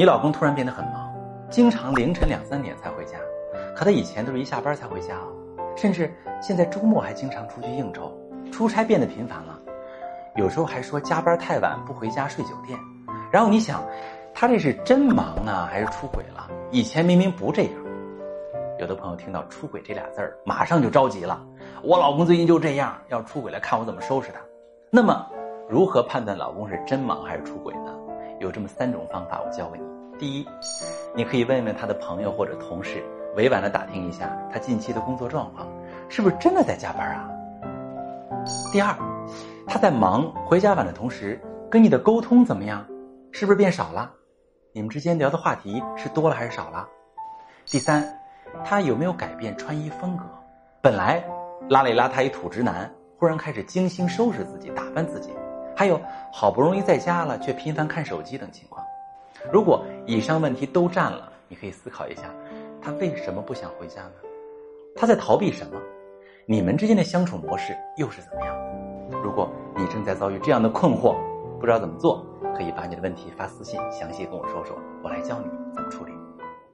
你老公突然变得很忙，经常凌晨两三点才回家，可他以前都是一下班才回家哦，甚至现在周末还经常出去应酬，出差变得频繁了，有时候还说加班太晚不回家睡酒店。然后你想，他这是真忙呢，还是出轨了？以前明明不这样。有的朋友听到“出轨”这俩字儿，马上就着急了。我老公最近就这样，要出轨了，看我怎么收拾他。那么，如何判断老公是真忙还是出轨呢？有这么三种方法，我教给你。第一，你可以问问他的朋友或者同事，委婉的打听一下他近期的工作状况，是不是真的在加班啊？第二，他在忙回家晚的同时，跟你的沟通怎么样？是不是变少了？你们之间聊的话题是多了还是少了？第三。他有没有改变穿衣风格？本来邋里邋遢一土直男，忽然开始精心收拾自己、打扮自己。还有好不容易在家了，却频繁看手机等情况。如果以上问题都占了，你可以思考一下，他为什么不想回家呢？他在逃避什么？你们之间的相处模式又是怎么样？如果你正在遭遇这样的困惑，不知道怎么做，可以把你的问题发私信，详细跟我说说，我来教你怎么处理。